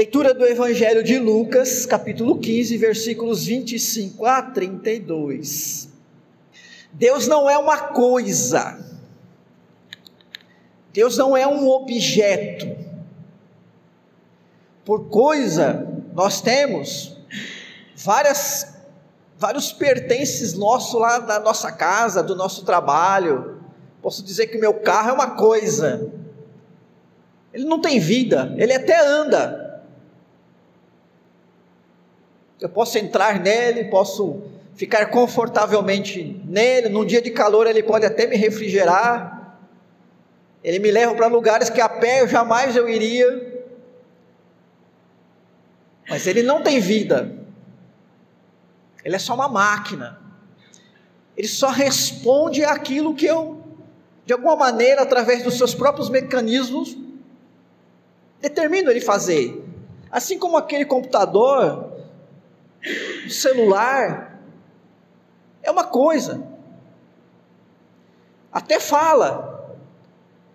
Leitura do Evangelho de Lucas, capítulo 15, versículos 25 a 32. Deus não é uma coisa, Deus não é um objeto. Por coisa, nós temos várias, vários pertences nossos lá da nossa casa, do nosso trabalho. Posso dizer que o meu carro é uma coisa, ele não tem vida, ele até anda, eu posso entrar nele, posso ficar confortavelmente nele. Num dia de calor, ele pode até me refrigerar. Ele me leva para lugares que a pé eu jamais eu iria. Mas ele não tem vida. Ele é só uma máquina. Ele só responde àquilo que eu, de alguma maneira, através dos seus próprios mecanismos, determino ele fazer. Assim como aquele computador, o celular é uma coisa. Até fala.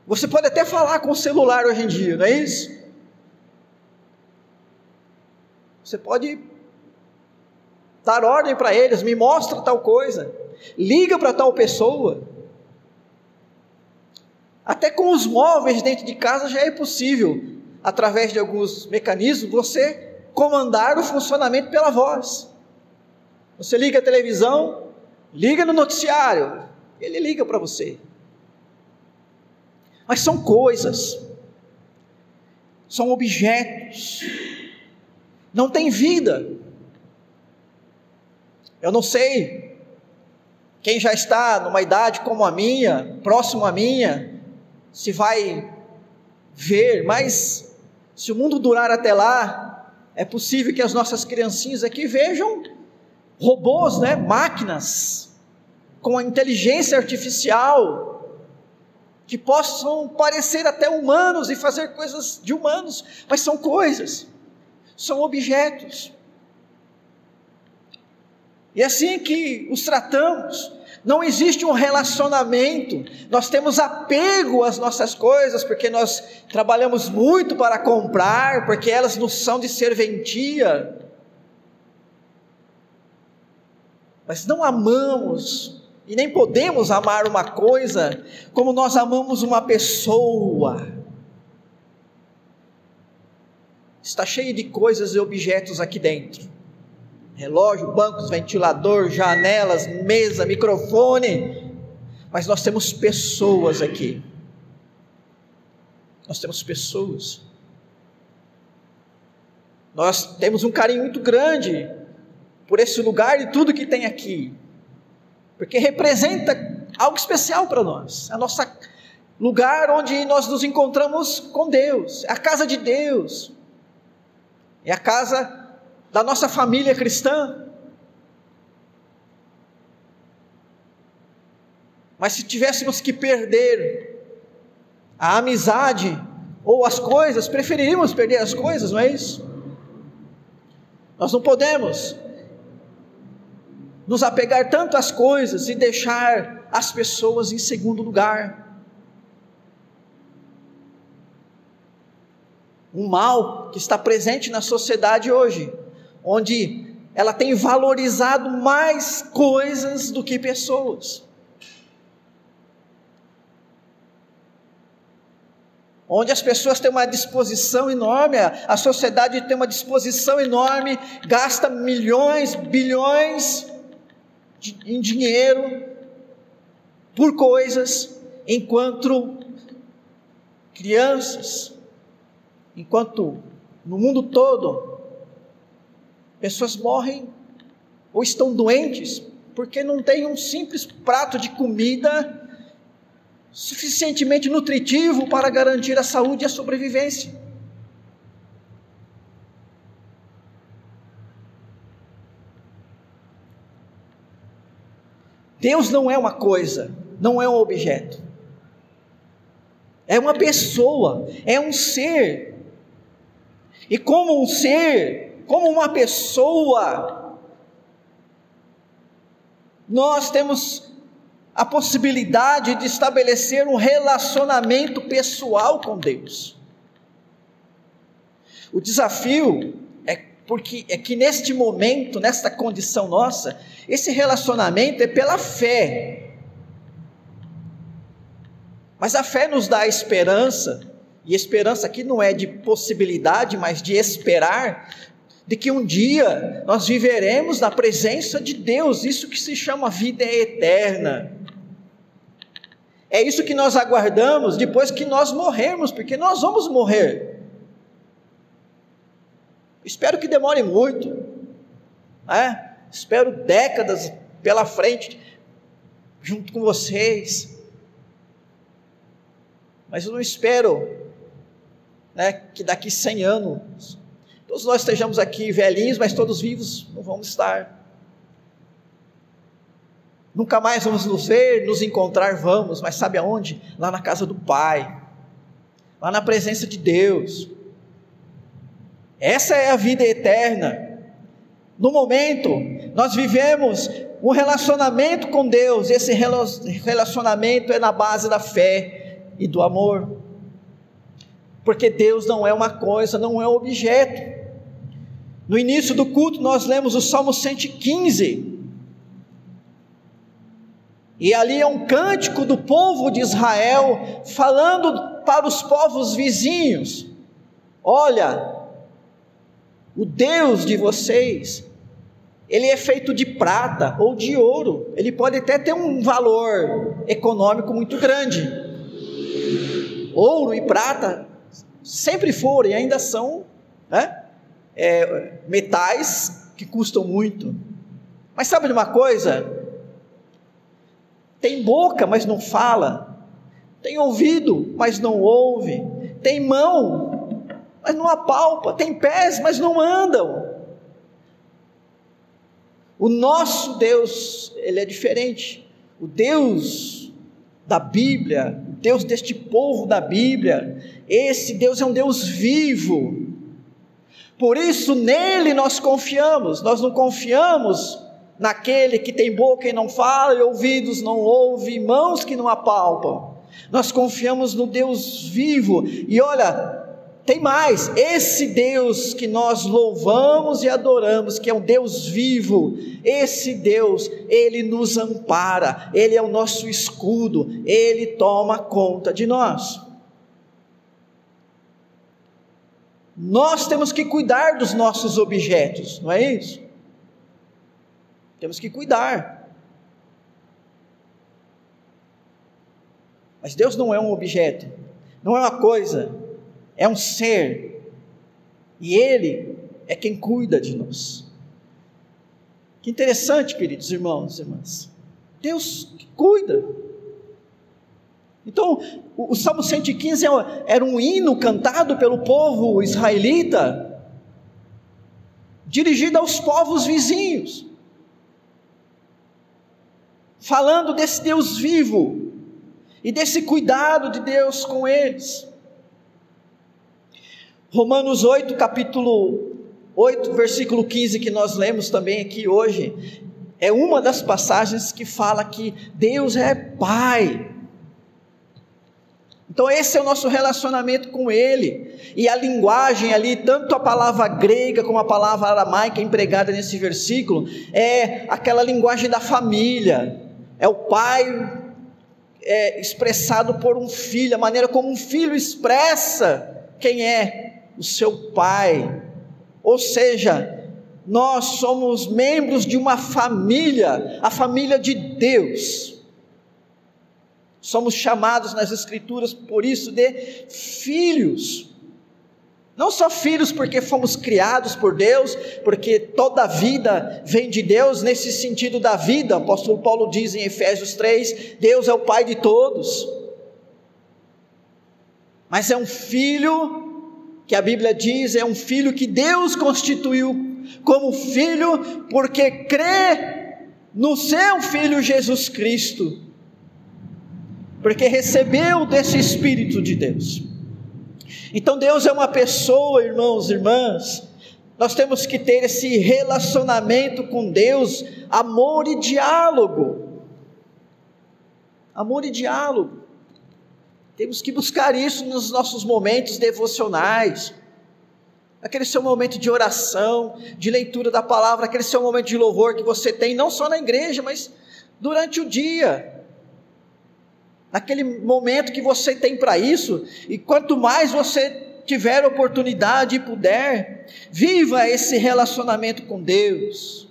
Você pode até falar com o celular hoje em dia, não é isso? Você pode dar ordem para eles, me mostra tal coisa, liga para tal pessoa. Até com os móveis dentro de casa já é possível, através de alguns mecanismos, você comandar o funcionamento pela voz. Você liga a televisão, liga no noticiário, ele liga para você. Mas são coisas, são objetos, não tem vida. Eu não sei quem já está numa idade como a minha, próximo à minha, se vai ver, mas se o mundo durar até lá, é possível que as nossas criancinhas aqui vejam robôs, né, máquinas com a inteligência artificial que possam parecer até humanos e fazer coisas de humanos, mas são coisas, são objetos. E é assim que os tratamos, não existe um relacionamento, nós temos apego às nossas coisas, porque nós trabalhamos muito para comprar, porque elas nos são de serventia. Mas não amamos e nem podemos amar uma coisa como nós amamos uma pessoa. Está cheio de coisas e objetos aqui dentro relógio, bancos, ventilador, janelas, mesa, microfone. Mas nós temos pessoas aqui. Nós temos pessoas. Nós temos um carinho muito grande por esse lugar e tudo que tem aqui. Porque representa algo especial para nós. É nosso lugar onde nós nos encontramos com Deus. É a casa de Deus. É a casa da nossa família cristã. Mas se tivéssemos que perder a amizade ou as coisas, preferiríamos perder as coisas, não é isso? Nós não podemos nos apegar tanto às coisas e deixar as pessoas em segundo lugar. Um mal que está presente na sociedade hoje onde ela tem valorizado mais coisas do que pessoas. Onde as pessoas têm uma disposição enorme, a sociedade tem uma disposição enorme, gasta milhões, bilhões de, em dinheiro por coisas, enquanto crianças, enquanto no mundo todo Pessoas morrem ou estão doentes porque não têm um simples prato de comida suficientemente nutritivo para garantir a saúde e a sobrevivência. Deus não é uma coisa, não é um objeto. É uma pessoa, é um ser. E como um ser, como uma pessoa, nós temos a possibilidade de estabelecer um relacionamento pessoal com Deus. O desafio é porque é que neste momento, nesta condição nossa, esse relacionamento é pela fé. Mas a fé nos dá a esperança, e esperança aqui não é de possibilidade, mas de esperar, de que um dia nós viveremos na presença de Deus, isso que se chama vida eterna. É isso que nós aguardamos depois que nós morrermos, porque nós vamos morrer. Espero que demore muito, né? espero décadas pela frente, junto com vocês. Mas eu não espero né, que daqui 100 anos Todos nós estejamos aqui velhinhos, mas todos vivos não vamos estar. Nunca mais vamos nos ver, nos encontrar, vamos, mas sabe aonde? Lá na casa do Pai, lá na presença de Deus. Essa é a vida eterna. No momento, nós vivemos um relacionamento com Deus, esse relacionamento é na base da fé e do amor. Porque Deus não é uma coisa, não é um objeto. No início do culto, nós lemos o Salmo 115. E ali é um cântico do povo de Israel, falando para os povos vizinhos: Olha, o Deus de vocês, ele é feito de prata ou de ouro, ele pode até ter um valor econômico muito grande. Ouro e prata sempre foram e ainda são, né? é, metais que custam muito. Mas sabe de uma coisa? Tem boca, mas não fala. Tem ouvido, mas não ouve. Tem mão, mas não apalpa. Tem pés, mas não andam. O nosso Deus, ele é diferente. O Deus da Bíblia, Deus deste povo da Bíblia, esse Deus é um Deus vivo por isso nele nós confiamos, nós não confiamos naquele que tem boca e não fala, e ouvidos não ouve, mãos que não apalpam. Nós confiamos no Deus vivo. E olha, tem mais, esse Deus que nós louvamos e adoramos, que é um Deus vivo, esse Deus, ele nos ampara, ele é o nosso escudo, ele toma conta de nós. Nós temos que cuidar dos nossos objetos, não é isso? Temos que cuidar. Mas Deus não é um objeto, não é uma coisa, é um ser. E Ele é quem cuida de nós. Que interessante, queridos irmãos e irmãs. Deus cuida. Então, o, o Salmo 115 é era um hino cantado pelo povo israelita, dirigido aos povos vizinhos, falando desse Deus vivo e desse cuidado de Deus com eles. Romanos 8, capítulo 8, versículo 15, que nós lemos também aqui hoje, é uma das passagens que fala que Deus é Pai então, esse é o nosso relacionamento com Ele. E a linguagem ali, tanto a palavra grega como a palavra aramaica empregada nesse versículo, é aquela linguagem da família. É o pai é, expressado por um filho, a maneira como um filho expressa quem é o seu pai. Ou seja, nós somos membros de uma família, a família de Deus. Somos chamados nas Escrituras, por isso, de filhos. Não só filhos porque fomos criados por Deus, porque toda a vida vem de Deus, nesse sentido da vida, o apóstolo Paulo diz em Efésios 3: Deus é o Pai de todos. Mas é um filho, que a Bíblia diz, é um filho que Deus constituiu como filho, porque crê no seu filho Jesus Cristo porque recebeu desse Espírito de Deus. Então Deus é uma pessoa, irmãos e irmãs, nós temos que ter esse relacionamento com Deus, amor e diálogo. Amor e diálogo. Temos que buscar isso nos nossos momentos devocionais. aquele seu momento de oração, de leitura da palavra, aquele seu momento de louvor que você tem, não só na igreja, mas durante o dia. Naquele momento que você tem para isso, e quanto mais você tiver oportunidade e puder, viva esse relacionamento com Deus.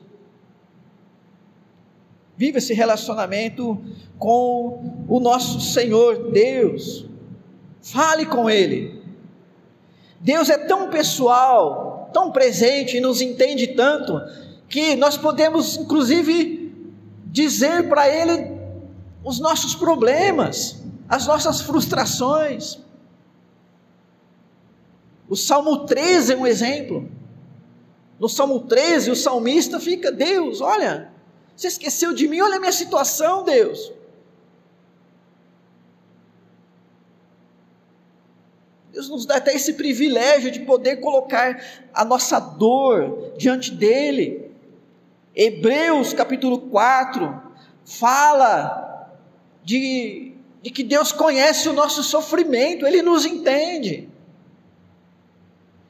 Viva esse relacionamento com o nosso Senhor Deus. Fale com Ele. Deus é tão pessoal, tão presente e nos entende tanto, que nós podemos, inclusive, dizer para Ele os nossos problemas, as nossas frustrações. O Salmo 13 é um exemplo. No Salmo 13, o salmista fica: Deus, olha, você esqueceu de mim, olha a minha situação, Deus. Deus nos dá até esse privilégio de poder colocar a nossa dor diante dEle. Hebreus capítulo 4 fala de, de que Deus conhece o nosso sofrimento, Ele nos entende.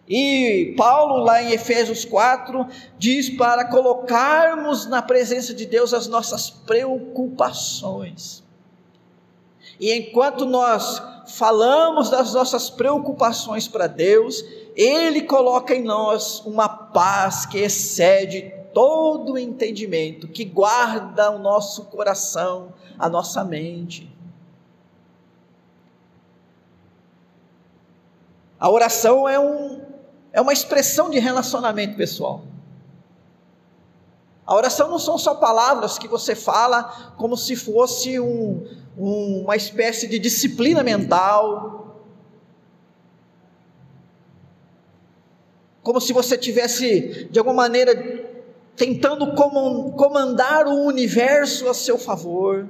E Paulo, lá em Efésios 4, diz para colocarmos na presença de Deus as nossas preocupações. E enquanto nós falamos das nossas preocupações para Deus, Ele coloca em nós uma paz que excede todo o entendimento, que guarda o nosso coração, a nossa mente. A oração é, um, é uma expressão de relacionamento pessoal. A oração não são só palavras que você fala como se fosse um, um, uma espécie de disciplina mental, como se você tivesse, de alguma maneira, tentando comandar o universo a seu favor,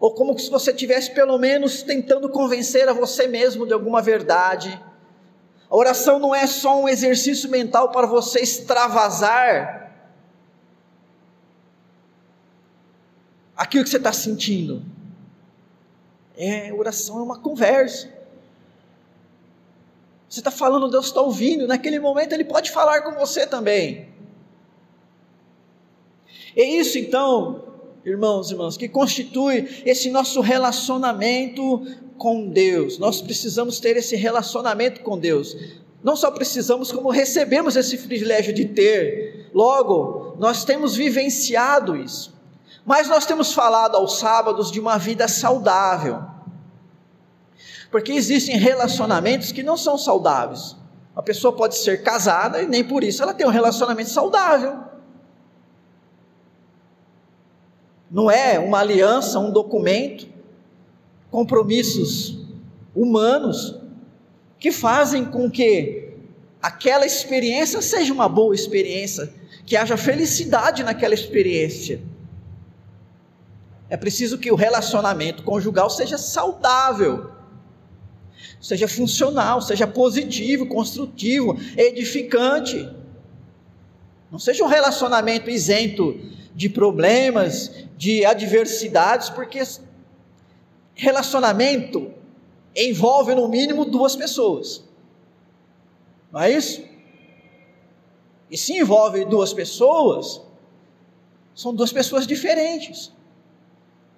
ou como se você tivesse pelo menos tentando convencer a você mesmo de alguma verdade. A oração não é só um exercício mental para você extravasar aquilo que você está sentindo. É, oração é uma conversa. Você está falando, Deus está ouvindo, naquele momento Ele pode falar com você também. É isso então, irmãos e irmãs, que constitui esse nosso relacionamento com Deus. Nós precisamos ter esse relacionamento com Deus. Não só precisamos, como recebemos esse privilégio de ter. Logo, nós temos vivenciado isso. Mas nós temos falado aos sábados de uma vida saudável. Porque existem relacionamentos que não são saudáveis. Uma pessoa pode ser casada e nem por isso ela tem um relacionamento saudável. Não é uma aliança, um documento, compromissos humanos que fazem com que aquela experiência seja uma boa experiência, que haja felicidade naquela experiência. É preciso que o relacionamento conjugal seja saudável, seja funcional, seja positivo, construtivo, edificante. Não seja um relacionamento isento de problemas, de adversidades, porque relacionamento envolve no mínimo duas pessoas. Não é isso? E se envolve duas pessoas, são duas pessoas diferentes.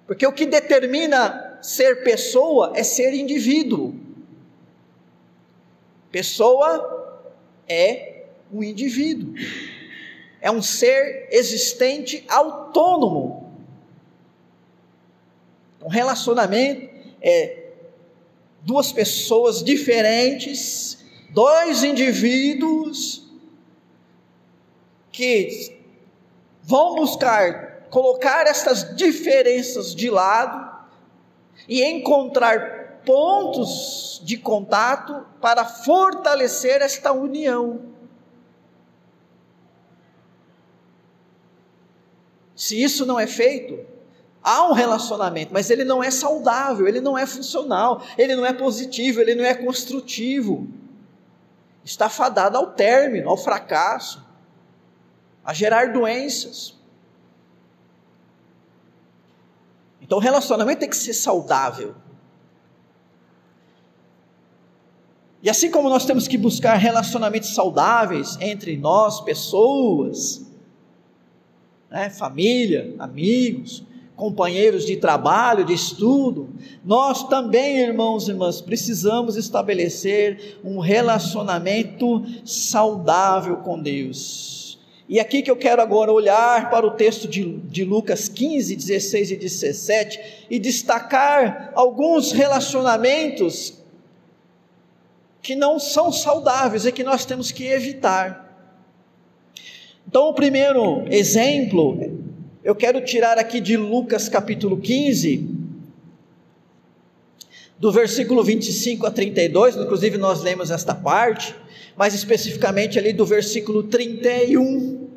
Porque o que determina ser pessoa é ser indivíduo. Pessoa é um indivíduo. É um ser existente autônomo. Um relacionamento é duas pessoas diferentes, dois indivíduos que vão buscar colocar essas diferenças de lado e encontrar pontos de contato para fortalecer esta união. Se isso não é feito, há um relacionamento, mas ele não é saudável, ele não é funcional, ele não é positivo, ele não é construtivo. Está fadado ao término, ao fracasso, a gerar doenças. Então o relacionamento tem que ser saudável. E assim como nós temos que buscar relacionamentos saudáveis entre nós, pessoas, né, família, amigos, companheiros de trabalho, de estudo, nós também, irmãos e irmãs, precisamos estabelecer um relacionamento saudável com Deus. E aqui que eu quero agora olhar para o texto de, de Lucas 15, 16 e 17 e destacar alguns relacionamentos que não são saudáveis e que nós temos que evitar. Então, o primeiro exemplo, eu quero tirar aqui de Lucas capítulo 15, do versículo 25 a 32, inclusive nós lemos esta parte, mais especificamente ali do versículo 31.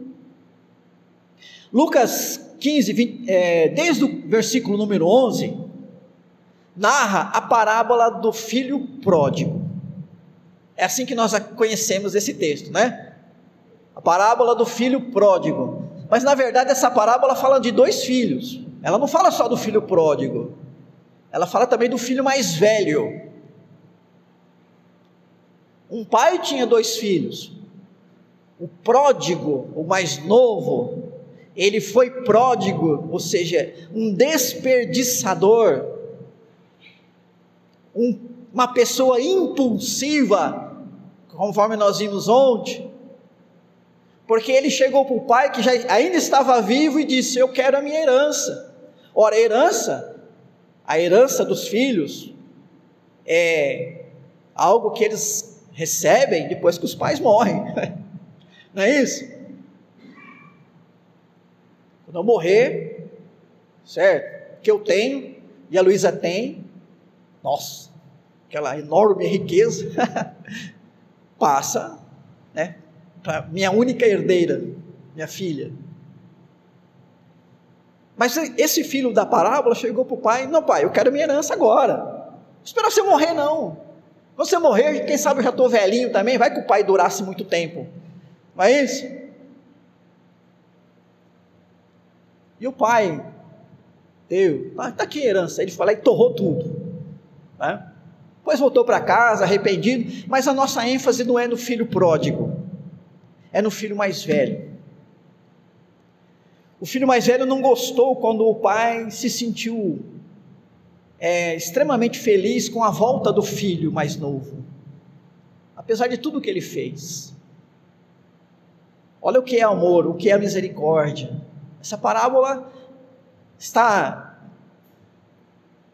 Lucas 15, 20, é, desde o versículo número 11, narra a parábola do filho pródigo. É assim que nós conhecemos esse texto, né? A parábola do filho pródigo. Mas na verdade essa parábola fala de dois filhos. Ela não fala só do filho pródigo. Ela fala também do filho mais velho. Um pai tinha dois filhos. O pródigo, o mais novo, ele foi pródigo, ou seja, um desperdiçador, um, uma pessoa impulsiva, conforme nós vimos ontem, porque ele chegou para o pai que já ainda estava vivo e disse: Eu quero a minha herança. Ora, a herança, a herança dos filhos, é algo que eles recebem depois que os pais morrem, não é isso? Quando eu morrer, certo? Que eu tenho e a Luísa tem, nossa, aquela enorme riqueza, passa, né? Para minha única herdeira, minha filha. Mas esse filho da parábola chegou para o pai: Não, pai, eu quero minha herança agora. Espera você morrer, não. Quando você morrer, quem sabe eu já estou velhinho também, vai que o pai durasse muito tempo. Não é isso? E o pai ah, está aqui a herança. Ele falou e torrou tudo. Né? Depois voltou para casa, arrependido, mas a nossa ênfase não é no filho pródigo é no filho mais velho. O filho mais velho não gostou quando o pai se sentiu é, extremamente feliz com a volta do filho mais novo, apesar de tudo que ele fez. Olha o que é amor, o que é misericórdia. Essa parábola está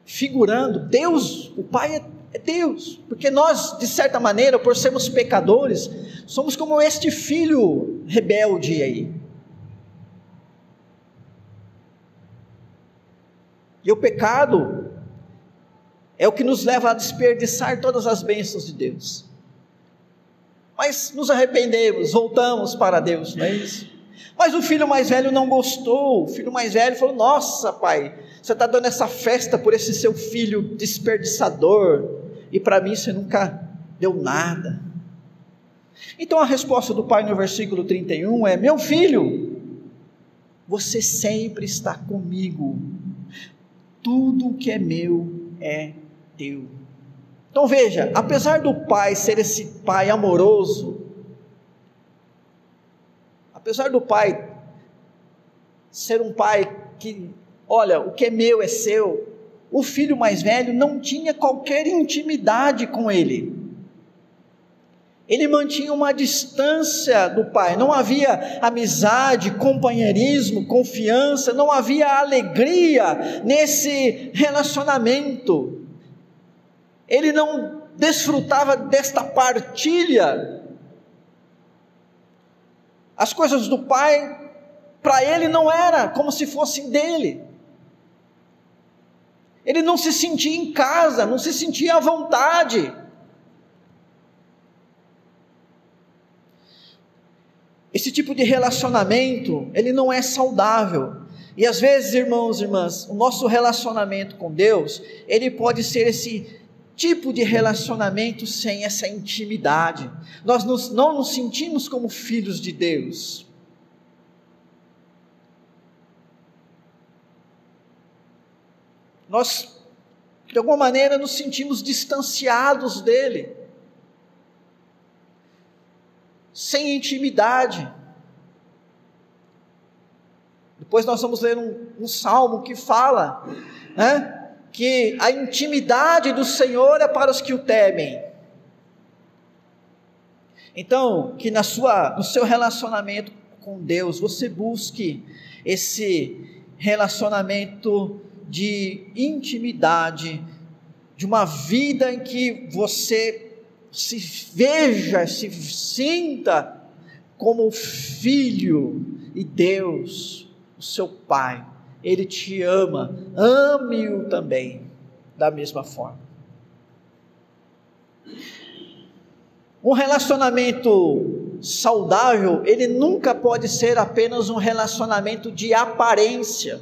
figurando Deus, o Pai é, Deus, porque nós, de certa maneira, por sermos pecadores, Somos como este filho rebelde aí. E o pecado é o que nos leva a desperdiçar todas as bênçãos de Deus. Mas nos arrependemos, voltamos para Deus, não é isso? Mas o filho mais velho não gostou. O filho mais velho falou: Nossa, pai, você está dando essa festa por esse seu filho desperdiçador, e para mim você nunca deu nada. Então a resposta do pai no versículo 31 é: Meu filho, você sempre está comigo, tudo que é meu é teu. Então veja, apesar do pai ser esse pai amoroso, apesar do pai ser um pai que, olha, o que é meu é seu, o filho mais velho não tinha qualquer intimidade com ele ele mantinha uma distância do pai, não havia amizade, companheirismo, confiança, não havia alegria nesse relacionamento. Ele não desfrutava desta partilha. As coisas do pai, para ele, não era como se fossem dele. Ele não se sentia em casa, não se sentia à vontade. Esse tipo de relacionamento, ele não é saudável. E às vezes, irmãos e irmãs, o nosso relacionamento com Deus, ele pode ser esse tipo de relacionamento sem essa intimidade. Nós não nos sentimos como filhos de Deus. Nós, de alguma maneira, nos sentimos distanciados dele. sem intimidade. Depois nós vamos ler um, um salmo que fala, né, que a intimidade do Senhor é para os que o temem. Então, que na sua, no seu relacionamento com Deus, você busque esse relacionamento de intimidade, de uma vida em que você se veja, se sinta como filho e Deus, o seu Pai, Ele te ama, ame-o também da mesma forma. Um relacionamento saudável, ele nunca pode ser apenas um relacionamento de aparência.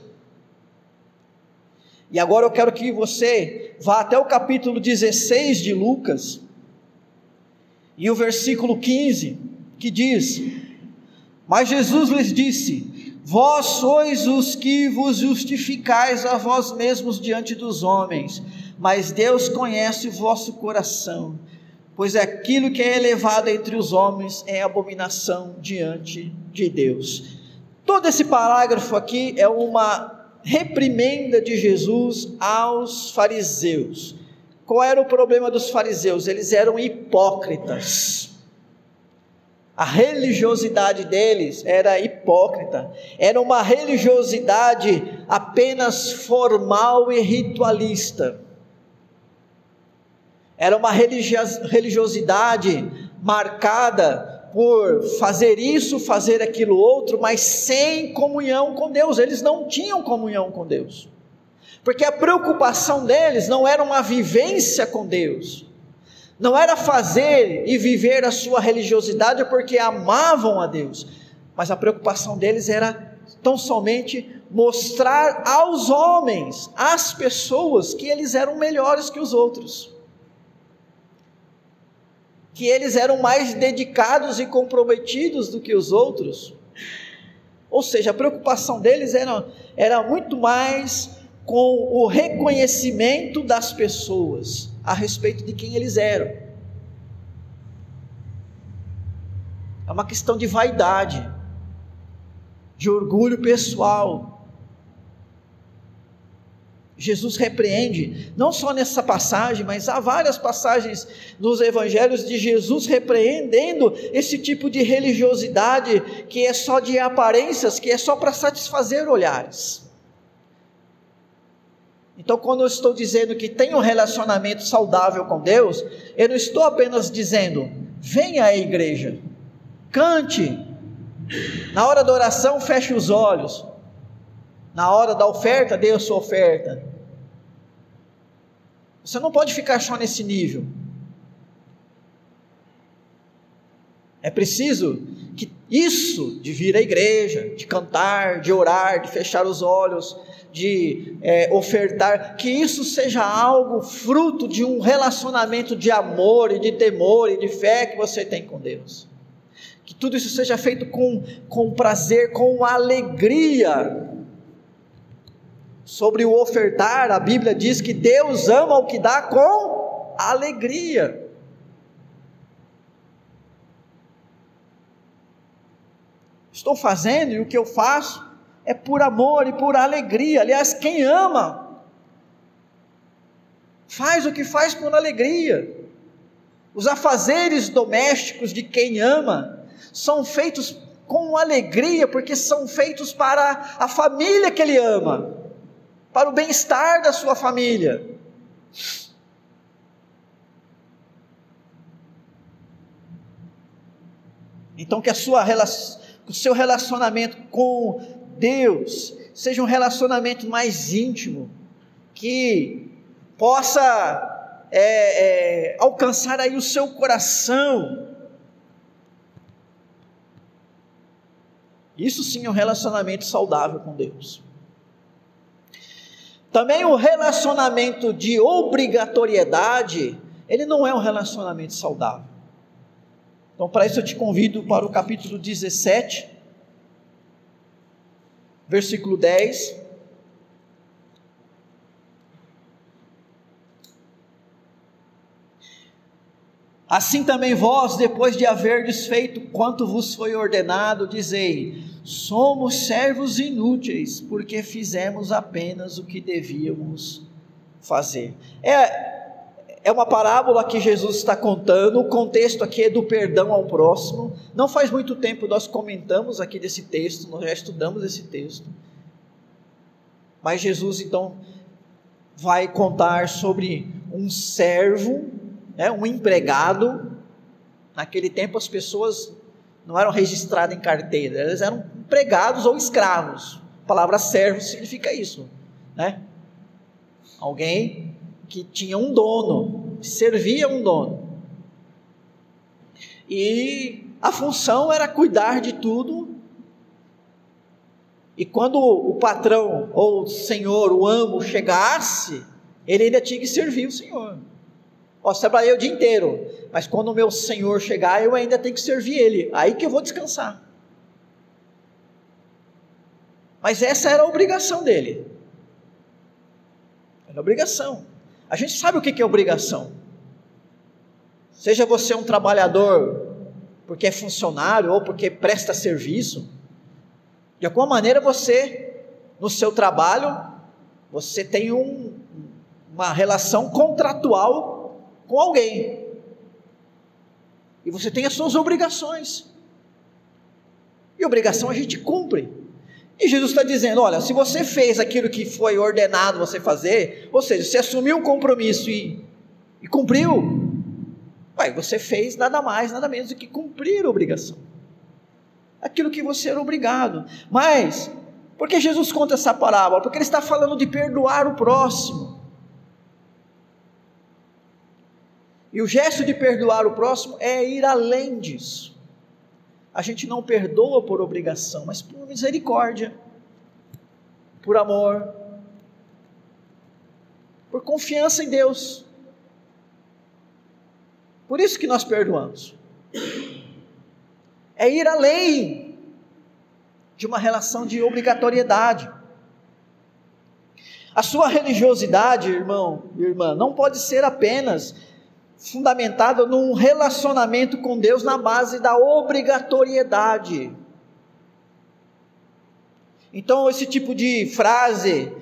E agora eu quero que você vá até o capítulo 16 de Lucas, e o versículo 15, que diz: Mas Jesus lhes disse: Vós sois os que vos justificais a vós mesmos diante dos homens, mas Deus conhece o vosso coração pois aquilo que é elevado entre os homens é abominação diante de Deus. Todo esse parágrafo aqui é uma reprimenda de Jesus aos fariseus. Qual era o problema dos fariseus? Eles eram hipócritas. A religiosidade deles era hipócrita, era uma religiosidade apenas formal e ritualista. Era uma religiosidade marcada por fazer isso, fazer aquilo outro, mas sem comunhão com Deus. Eles não tinham comunhão com Deus. Porque a preocupação deles não era uma vivência com Deus. Não era fazer e viver a sua religiosidade porque amavam a Deus, mas a preocupação deles era tão somente mostrar aos homens, às pessoas, que eles eram melhores que os outros que eles eram mais dedicados e comprometidos do que os outros. Ou seja, a preocupação deles era, era muito mais com o reconhecimento das pessoas a respeito de quem eles eram. É uma questão de vaidade, de orgulho pessoal, Jesus repreende, não só nessa passagem, mas há várias passagens nos evangelhos de Jesus repreendendo esse tipo de religiosidade que é só de aparências, que é só para satisfazer olhares. Então, quando eu estou dizendo que tem um relacionamento saudável com Deus, eu não estou apenas dizendo, venha à igreja, cante, na hora da oração feche os olhos, na hora da oferta, dê a sua oferta. Você não pode ficar só nesse nível. É preciso que isso de vir à igreja, de cantar, de orar, de fechar os olhos, de é, ofertar, que isso seja algo fruto de um relacionamento de amor e de temor e de fé que você tem com Deus. Que tudo isso seja feito com, com prazer, com alegria, sobre o ofertar, a Bíblia diz que Deus ama o que dá com alegria. Estou fazendo e o que eu faço é por amor e por alegria. Aliás, quem ama, faz o que faz por alegria. Os afazeres domésticos de quem ama são feitos com alegria, porque são feitos para a família que ele ama para o bem-estar da sua família. Então, que a sua, o seu relacionamento com Deus seja um relacionamento mais íntimo, que possa é, é, alcançar aí o seu coração. Isso sim é um relacionamento saudável com Deus. Também o relacionamento de obrigatoriedade, ele não é um relacionamento saudável. Então, para isso, eu te convido para o capítulo 17, versículo 10. Assim também vós, depois de haverdes feito quanto vos foi ordenado, dizei: somos servos inúteis, porque fizemos apenas o que devíamos fazer. É, é uma parábola que Jesus está contando, o contexto aqui é do perdão ao próximo. Não faz muito tempo nós comentamos aqui desse texto, nós já estudamos esse texto. Mas Jesus então vai contar sobre um servo, né, um empregado. Naquele tempo as pessoas não eram registradas em carteira, eles eram empregados ou escravos. A palavra servo significa isso, né? Alguém que tinha um dono, servia um dono. E a função era cuidar de tudo. E quando o patrão ou o senhor, o amo, chegasse, ele ainda tinha que servir o senhor. Ó, trabalhei o dia inteiro, mas quando o meu senhor chegar, eu ainda tenho que servir ele. Aí que eu vou descansar. Mas essa era a obrigação dele. Era obrigação. A gente sabe o que é obrigação. Seja você um trabalhador porque é funcionário ou porque presta serviço, de alguma maneira você, no seu trabalho, você tem um, uma relação contratual com alguém. E você tem as suas obrigações. E obrigação a gente cumpre. E Jesus está dizendo: olha, se você fez aquilo que foi ordenado você fazer, ou seja, você assumiu um compromisso e, e cumpriu, ué, você fez nada mais, nada menos do que cumprir a obrigação. Aquilo que você era obrigado. Mas, por que Jesus conta essa parábola? Porque ele está falando de perdoar o próximo. E o gesto de perdoar o próximo é ir além disso a gente não perdoa por obrigação, mas por misericórdia, por amor, por confiança em Deus. Por isso que nós perdoamos. É ir além de uma relação de obrigatoriedade. A sua religiosidade, irmão e irmã, não pode ser apenas fundamentada num relacionamento com Deus na base da obrigatoriedade. Então, esse tipo de frase,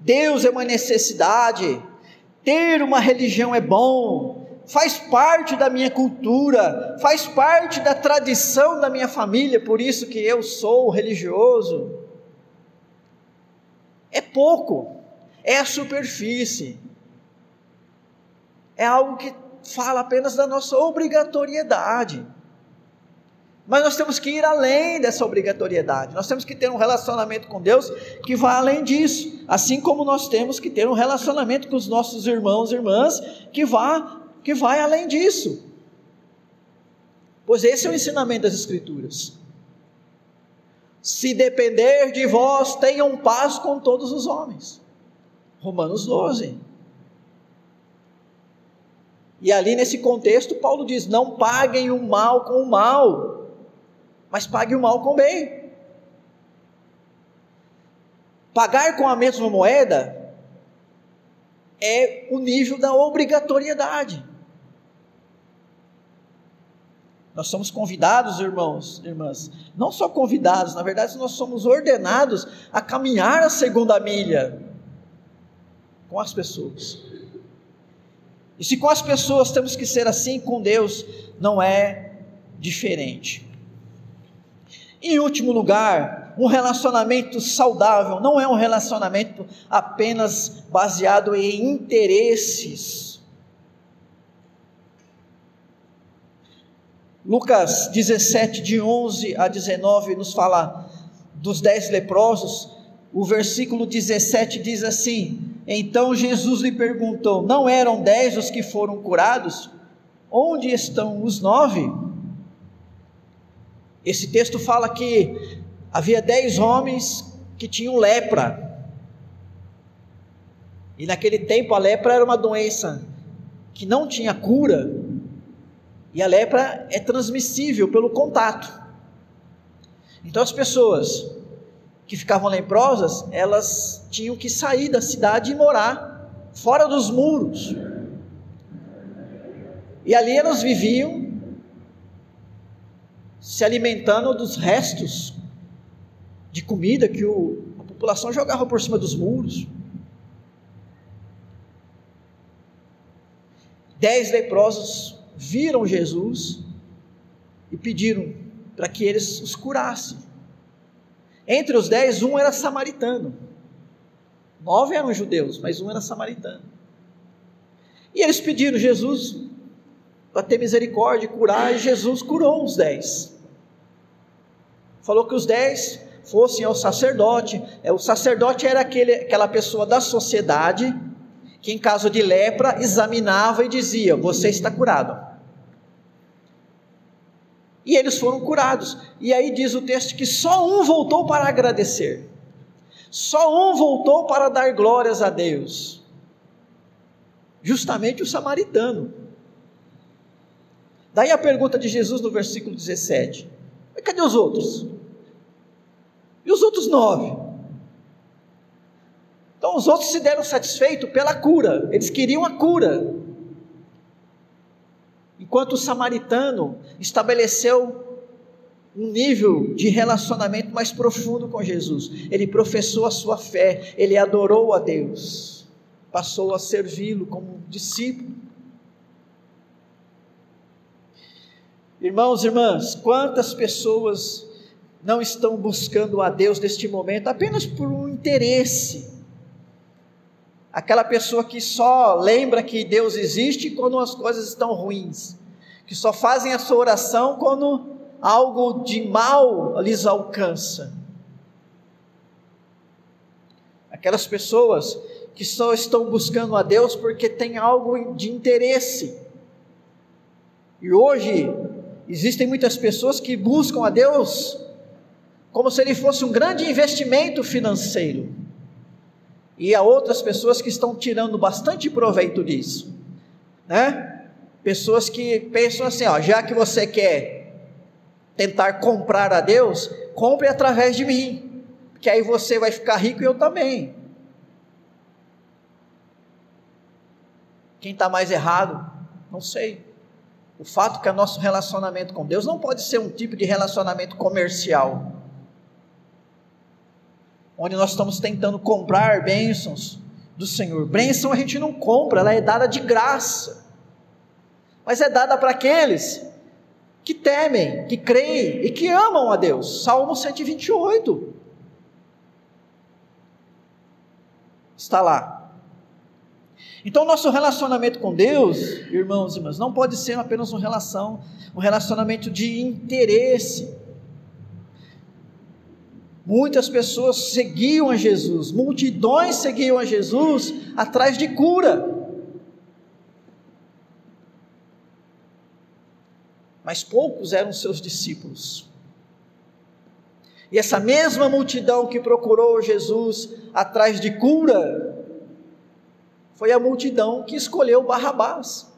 Deus é uma necessidade, ter uma religião é bom, faz parte da minha cultura, faz parte da tradição da minha família, por isso que eu sou religioso. É pouco, é a superfície, é algo que fala apenas da nossa obrigatoriedade. Mas nós temos que ir além dessa obrigatoriedade. Nós temos que ter um relacionamento com Deus que vá além disso. Assim como nós temos que ter um relacionamento com os nossos irmãos e irmãs que vá que vai além disso. Pois esse é o ensinamento das Escrituras. Se depender de vós, tenham paz com todos os homens. Romanos 12. E ali nesse contexto, Paulo diz: não paguem o mal com o mal, mas paguem o mal com o bem. Pagar com a mesma moeda é o nível da obrigatoriedade. Nós somos convidados, irmãos, irmãs, não só convidados, na verdade, nós somos ordenados a caminhar a segunda milha com as pessoas. E se com as pessoas temos que ser assim, com Deus não é diferente. Em último lugar, um relacionamento saudável não é um relacionamento apenas baseado em interesses. Lucas 17, de 11 a 19, nos fala dos dez leprosos. O versículo 17 diz assim: então Jesus lhe perguntou: Não eram dez os que foram curados? Onde estão os nove? Esse texto fala que havia dez homens que tinham lepra. E naquele tempo a lepra era uma doença que não tinha cura. E a lepra é transmissível pelo contato. Então as pessoas que ficavam leprosas, elas tinham que sair da cidade e morar fora dos muros. E ali elas viviam se alimentando dos restos de comida que o, a população jogava por cima dos muros. Dez leprosos viram Jesus e pediram para que eles os curassem. Entre os dez, um era samaritano. Nove eram judeus, mas um era samaritano. E eles pediram Jesus para ter misericórdia curar, e Jesus curou os dez. Falou que os dez fossem ao sacerdote. É, o sacerdote era aquele, aquela pessoa da sociedade que, em caso de lepra, examinava e dizia: Você está curado. E eles foram curados. E aí diz o texto que só um voltou para agradecer. Só um voltou para dar glórias a Deus. Justamente o samaritano. Daí a pergunta de Jesus no versículo 17: Mas cadê os outros? E os outros nove? Então os outros se deram satisfeitos pela cura, eles queriam a cura. Enquanto o samaritano estabeleceu um nível de relacionamento mais profundo com Jesus, ele professou a sua fé, ele adorou a Deus, passou a servi-lo como discípulo. Irmãos e irmãs, quantas pessoas não estão buscando a Deus neste momento apenas por um interesse? Aquela pessoa que só lembra que Deus existe quando as coisas estão ruins, que só fazem a sua oração quando algo de mal lhes alcança. Aquelas pessoas que só estão buscando a Deus porque tem algo de interesse. E hoje existem muitas pessoas que buscam a Deus como se ele fosse um grande investimento financeiro e há outras pessoas que estão tirando bastante proveito disso, né? Pessoas que pensam assim, ó, já que você quer tentar comprar a Deus, compre através de mim, que aí você vai ficar rico e eu também. Quem está mais errado? Não sei. O fato que o nosso relacionamento com Deus não pode ser um tipo de relacionamento comercial onde nós estamos tentando comprar bênçãos do Senhor. Bênção a gente não compra, ela é dada de graça, mas é dada para aqueles que temem, que creem e que amam a Deus. Salmo 128 está lá. Então, nosso relacionamento com Deus, irmãos e irmãs, não pode ser apenas uma relação, um relacionamento de interesse Muitas pessoas seguiam a Jesus, multidões seguiam a Jesus atrás de cura. Mas poucos eram seus discípulos. E essa mesma multidão que procurou Jesus atrás de cura, foi a multidão que escolheu Barrabás.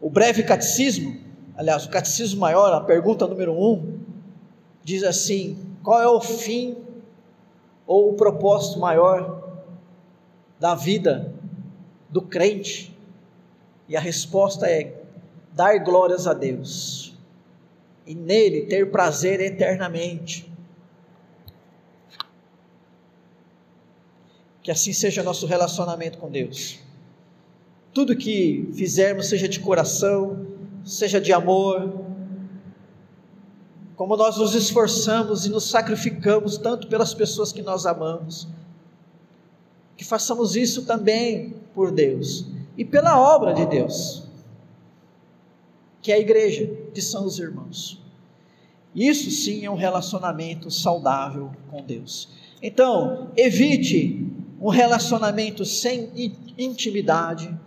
O breve catecismo, aliás, o catecismo maior, a pergunta número um, diz assim: qual é o fim ou o propósito maior da vida do crente? E a resposta é dar glórias a Deus e nele ter prazer eternamente. Que assim seja nosso relacionamento com Deus. Tudo que fizermos, seja de coração, seja de amor, como nós nos esforçamos e nos sacrificamos tanto pelas pessoas que nós amamos, que façamos isso também por Deus e pela obra de Deus, que é a igreja, que são os irmãos. Isso sim é um relacionamento saudável com Deus. Então, evite um relacionamento sem intimidade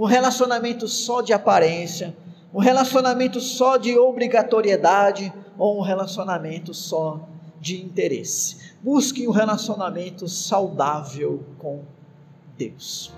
um relacionamento só de aparência, um relacionamento só de obrigatoriedade ou um relacionamento só de interesse. Busque um relacionamento saudável com Deus.